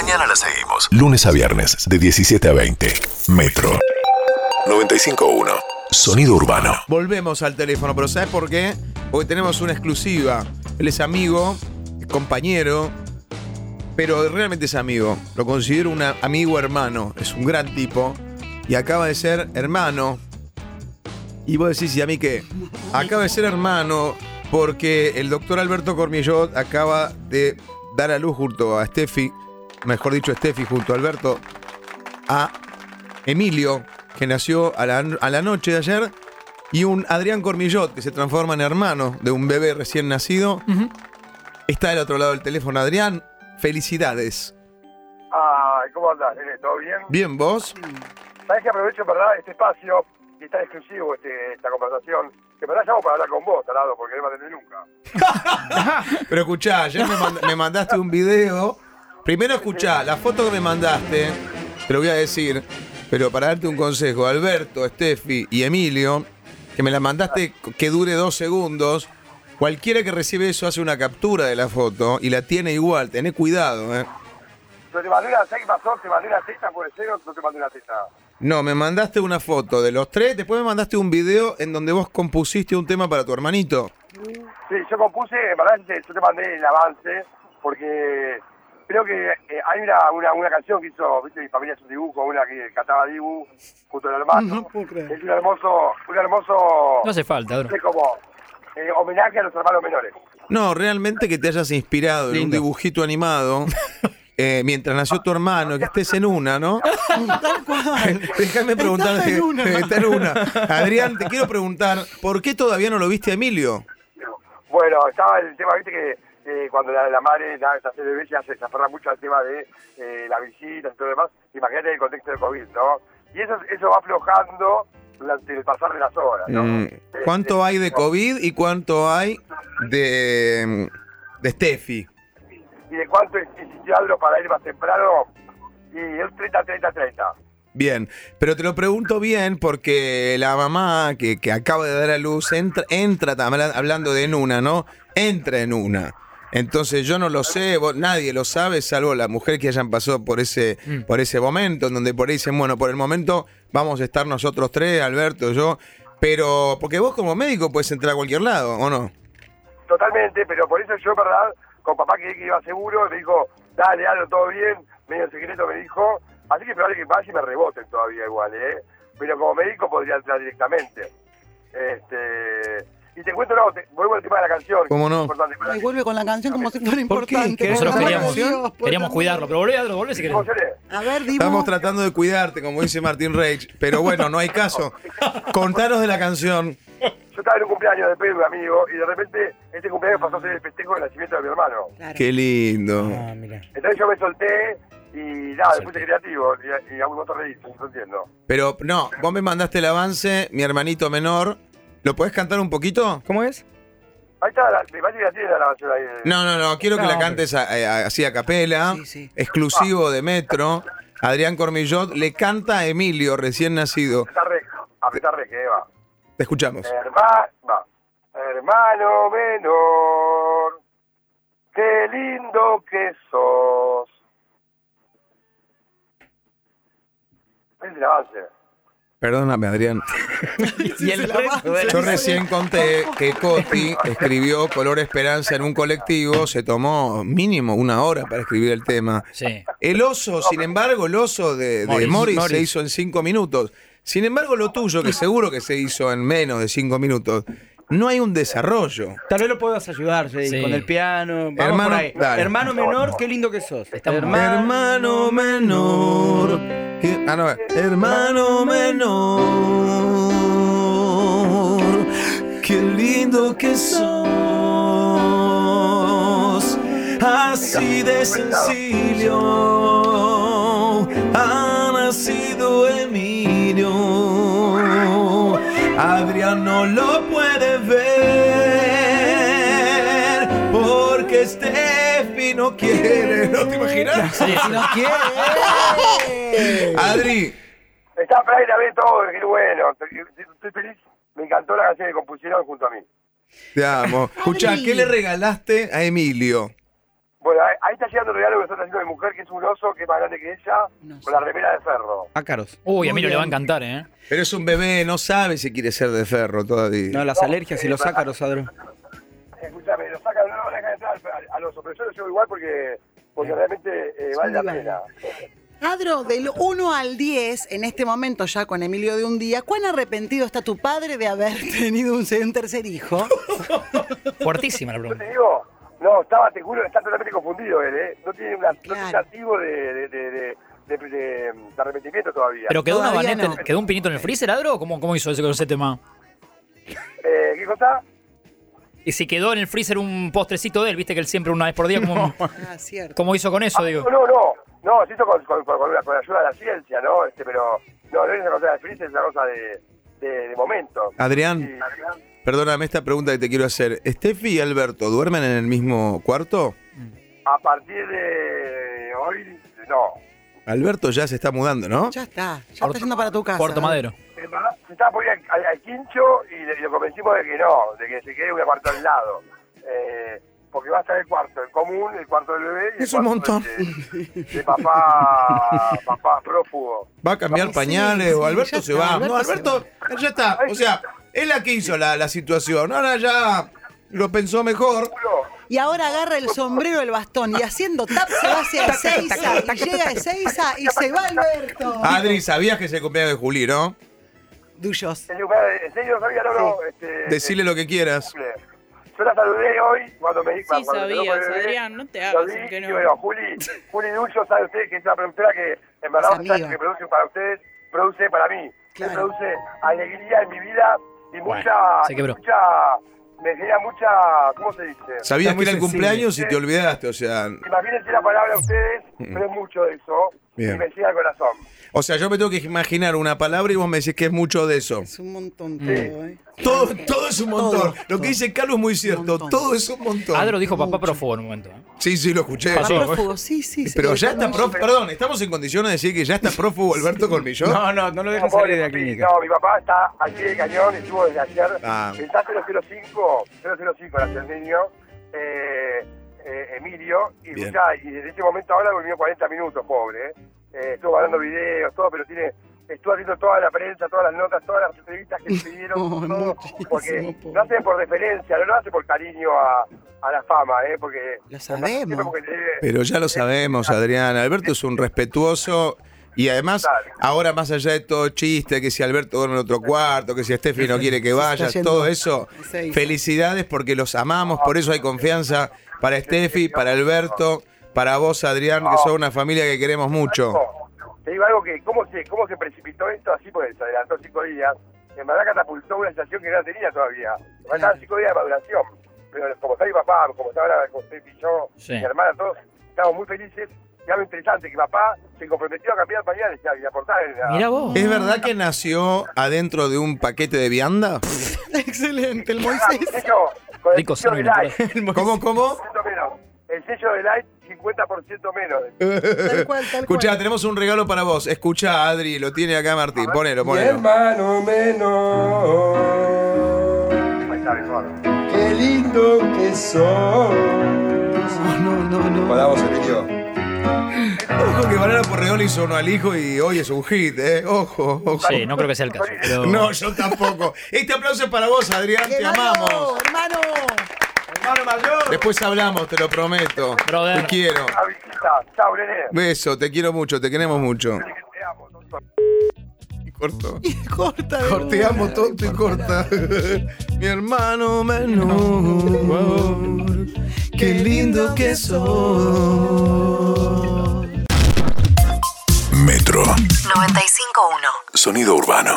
Mañana la seguimos. Lunes a viernes, de 17 a 20. Metro 95.1. Sonido urbano. Volvemos al teléfono, pero ¿sabes por qué? Porque tenemos una exclusiva. Él es amigo, es compañero, pero realmente es amigo. Lo considero un amigo hermano. Es un gran tipo y acaba de ser hermano. Y vos decís, ¿y a mí qué? Acaba de ser hermano porque el doctor Alberto Cormillot acaba de dar a luz junto a Steffi, mejor dicho, Steffi junto a Alberto, a Emilio, que nació a la, a la noche de ayer, y un Adrián Cormillot, que se transforma en hermano de un bebé recién nacido. Está del otro lado del teléfono, Adrián. Felicidades. Ay, ¿cómo andás, nene? ¿Todo bien? Bien, ¿vos? Sabés que aprovecho, en verdad, este espacio y está exclusivo este, esta conversación. Que en verdad llamo para hablar con vos, tarado, porque no me atendés nunca. Pero escuchá, ayer me, mand- me mandaste un video. Primero escuchá, la foto que me mandaste, te lo voy a decir, pero para darte un consejo, Alberto, Steffi y Emilio, que me la mandaste que dure dos segundos, cualquiera que recibe eso hace una captura de la foto y la tiene igual, tené cuidado, ¿eh? Yo te mandé una, ¿sabés qué pasó? Te mandé una teta, puede ser, o no te mandé una teta. No, me mandaste una foto de los tres, después me mandaste un video en donde vos compusiste un tema para tu hermanito. Sí, yo compuse, yo te mandé el avance, porque creo que eh, hay una, una, una canción que hizo, viste, mi familia es un dibujo, una que cantaba Dibu junto al hermano. Es un hermoso, un hermoso, No hace falta, no bro. sé cómo, eh, homenaje a los hermanos menores. No, realmente que te hayas inspirado en un dibujito animado eh, mientras nació tu hermano, que estés en una, ¿no? Déjame preguntarte. Está en una. Adrián, te quiero preguntar, ¿por qué todavía no lo viste a Emilio? Bueno, estaba el tema, viste que eh, cuando la, la madre hace bebé ya se, se aferra mucho al tema de eh, la visita y todo lo demás. Imagínate el contexto del COVID, ¿no? Y eso, eso va aflojando durante el pasar de las horas, ¿no? Mm, Eh, ¿Cuánto hay de COVID y cuánto hay de, de Steffi? ¿Y de cuánto Aldo para ir más temprano? Y el 30, 30, 30. Bien, pero te lo pregunto bien porque la mamá que, que acaba de dar a luz entra, entra hablando de en una, ¿no? Entra en una. Entonces yo no lo sé, vos- nadie lo sabe, salvo la mujer que hayan pasado por ese, por ese momento, en donde por ahí dicen, bueno, por el momento vamos a estar nosotros tres, Alberto, yo, pero porque vos como médico puedes entrar a cualquier lado, ¿o no? Totalmente, pero por eso yo, ¿verdad? Con papá que, que iba seguro, me dijo, dale, Aldo, todo bien. Medio en secreto me dijo, así que probable que vaya y me reboten todavía igual, ¿eh? Pero como médico podría entrar directamente. Este... Y te cuento, no, te- vuelvo al tema de la canción. ¿Cómo no? Y vuelve con la canción como si fuera ¿Por qué? importante. Que nosotros queríamos, Dios, queríamos cuidarlo, pero volvé, Adro, volvé si querés. A ver, Dibu. Estamos tratando de cuidarte, como dice Martín Reich, pero bueno, no hay caso. Contanos de la canción. Yo estaba en un cumpleaños de Pedro, un amigo, y de repente este cumpleaños pasó a ser el festejo del nacimiento de mi hermano. Claro. Qué lindo. Ah, mira. Entonces yo me solté y nada, me puse creativo y, y a un montón reír, no entiendo. Pero no, vos me mandaste el avance, mi hermanito menor. ¿Lo podés cantar un poquito? ¿Cómo es? Ahí está, la, me parece que la tiene la grabación ahí. No, no, no, quiero que la cantes a- a- así a capela, Sí, sí. exclusivo de Metro. Adrián Cormillot le canta a Emilio, recién nacido. Apretá re, apretá re, que va. Te escuchamos. Herma- va. Hermano menor, qué lindo que sos. Es el avance. Perdóname, Adrián. Y el resto, Yo recién conté que Coti escribió Color Esperanza en un colectivo, se tomó mínimo una hora para escribir el tema. Sí. El oso, sin embargo, el oso de, de Morris, Morris, se hizo en cinco minutos. Sin embargo, lo tuyo, que seguro que se hizo en menos de cinco minutos, no hay un desarrollo. Tal vez lo puedas ayudar, Jay, Sí. con el piano. Vamos Hermano, por ahí. dale. Hermano menor, qué lindo que sos. Hermano menor. Ah, no, hermano menor. Qué lindo que sos. Así de sencillo. Ha nacido Emilio. Adrián no lo puede ver porque Steffi no quiere. ¿No te imaginas? Sí, sí. No quiere. Adri, Está para ir a ver todo, qué bueno. Estoy, estoy feliz. Me encantó la canción que compusieron junto a mí. te amo. Escucha, ¿qué le regalaste a Emilio? Bueno, ahí, ahí está llegando el regalo que está trayendo mi mujer, que es un oso que es más grande que ella, con la remera de ferro. Ácaros. Uy, a Muy mí no le va a encantar, ¿eh? Pero es un bebé, no sabe si quiere ser de ferro todavía. No, las alergias y los ácaros, Adro. Escúchame, lo sacan, no lo entrar al, al oso, pero yo igual porque, porque realmente eh, vale la pena. Adro, del 1 al 10, en este momento ya con Emilio de un día, ¿cuán arrepentido está tu padre de haber tenido un, un tercer hijo? Fuertísima la Yo pregunta. te digo, no, estaba, te juro, está totalmente confundido él, ¿eh? No tiene, una, no tiene un Claro. activo de, de, de, de, de- de- de arrepentimiento todavía. ¿Pero quedó una Todavía baneta, no. quedó un pinito en el freezer, Adro? ¿o ¿Cómo, cómo hizo ese, con ese tema? Eh, ¿Qué cosa? Y si quedó en el freezer un postrecito de él, viste que él siempre una vez por día, ¿cómo, Ah, cierto. cómo hizo con eso, Ah, digo? No, no, no, no, esto con, con, con, con la, con la ayuda de la ciencia, ¿no? Este, pero no, no es una cosa de freezer, es una cosa de, de, de momento. Adrián, Sí. perdóname esta pregunta que te quiero hacer. ¿Steffi y Alberto duermen en el mismo cuarto? A partir de hoy, no. Alberto ya se está mudando, ¿no? Ya está, ya está yendo para tu casa. Puerto Madero. Se va- se estaba por ir al, al- al quincho y, le- y lo convencimos de que no, de que se quede un cuarto al lado. Eh, porque va a estar el cuarto, el común, el cuarto del bebé y el Es un montón. De, de papá, papá prófugo. ¿Va a cambiar pañales sí, o Alberto se está, va? Alberto no, se Alberto ya está. O sea, es la que hizo la, la situación. Ahora ya lo pensó mejor. Y ahora agarra el sombrero, el bastón y haciendo tap se va hacia Ezeiza. Y llega a Ezeiza y se va Alberto. Adri, sabías que es el cumpleaños de Juli, ¿no? Duyos. En serio, no sabía, no, no. Este, Decile lo que quieras. cumple. Yo la saludé hoy cuando me di Sí, cuando sabías, bebé, Adrián, no te hagas que y no. bueno, Juli, Juli Dulcio, sabe usted que es una productora que en verdad que produce para ustedes, produce para mí. Claro. Me produce alegría en mi vida y Bueno, mucha, se quebró. mucha, me genera mucha, ¿cómo se dice? Sabías que era el cumpleaños y te olvidaste, o sea. Imagínense la palabra a ustedes, pero es mucho de eso Bien. y me llega al corazón. O sea, yo me tengo que imaginar una palabra y vos me decís que es mucho de eso. Es un montón todo, ¿eh? Todo, todo es un montón. Todo, lo que dice Carlos es muy cierto. montón. Todo es un montón. Adro dijo papá prófugo en un momento. ¿eh? Sí, sí, lo escuché. Ah, prófugo, sí, sí. Pero sí, ya está prófugo. Perdón, ¿estamos en condiciones de decir que ya está prófugo Alberto Colmillón? No, no, no lo dejan No, salir de la clínica. No, mi papá está al pie de cañón, estuvo desde ayer. Ah. Está 005, 005 nació el niño, eh, eh, Emilio, y, Bien. escuchá, y desde ese momento ahora durmió 40 minutos, pobre. ¿eh? Eh, estuvo mandando videos, todo, pero tiene estuvo haciendo toda la prensa, todas las notas, todas las entrevistas que le pidieron, Oh, todo, porque pobre. no hace por deferencia, no lo hace por cariño a, a la fama, ¿eh? porque Lo sabemos. porque Pero ya lo sabemos, Adrián. Alberto es un respetuoso. Y además, ahora más allá de todo chiste, que si Alberto duerme en otro cuarto, que si Steffi no quiere que vayas, todo eso, felicidades porque los amamos, por eso hay confianza para Steffi, para Alberto, para vos, Adrián, que sos una familia que queremos mucho. Te digo algo que, ¿cómo se, cómo se precipitó esto así? Porque se adelantó cinco días. En verdad catapultó una situación que no tenía todavía. Faltaban cinco días de maduración. Pero como está mi papá, como está ahora con usted y yo, Sí. mi hermana, todos, estamos muy felices. Y algo interesante, que papá se comprometió a cambiar pañales y a aportar en la... Mira vos. ¿Es verdad que nació adentro de un paquete de vianda? Excelente, el Moisés. el con el Rico sello de Light, ¿Cómo, cómo? 50% menos. El sello de Light, 50% menos. Tal cual, tal Escuchá, cual. tenemos un regalo para vos. Escuchá, Adri, lo tiene acá Martín. Ponelo, Mi ponelo. hermano menor, Ahí está, mejor. qué lindo que sos. No, no, no. Para vos, Emilio. Ojo que Banana Porredón hizo uno al hijo y hoy es un hit, ¿eh? Ojo, ojo. Sí, no creo que sea el caso. pero- No, yo tampoco. Este aplauso es para vos, Adrián, te Hermano, amamos. hermano. Hermano mayor. Después hablamos, te lo prometo. Brother. Te quiero. Chao. Beso, te quiero mucho, te queremos mucho. Te amo, doctor. Corto. Corta. de Te amo, una. tonto y corta. Mi hermano menor. Qué lindo que sos. Metro. 95.1. Sonido urbano.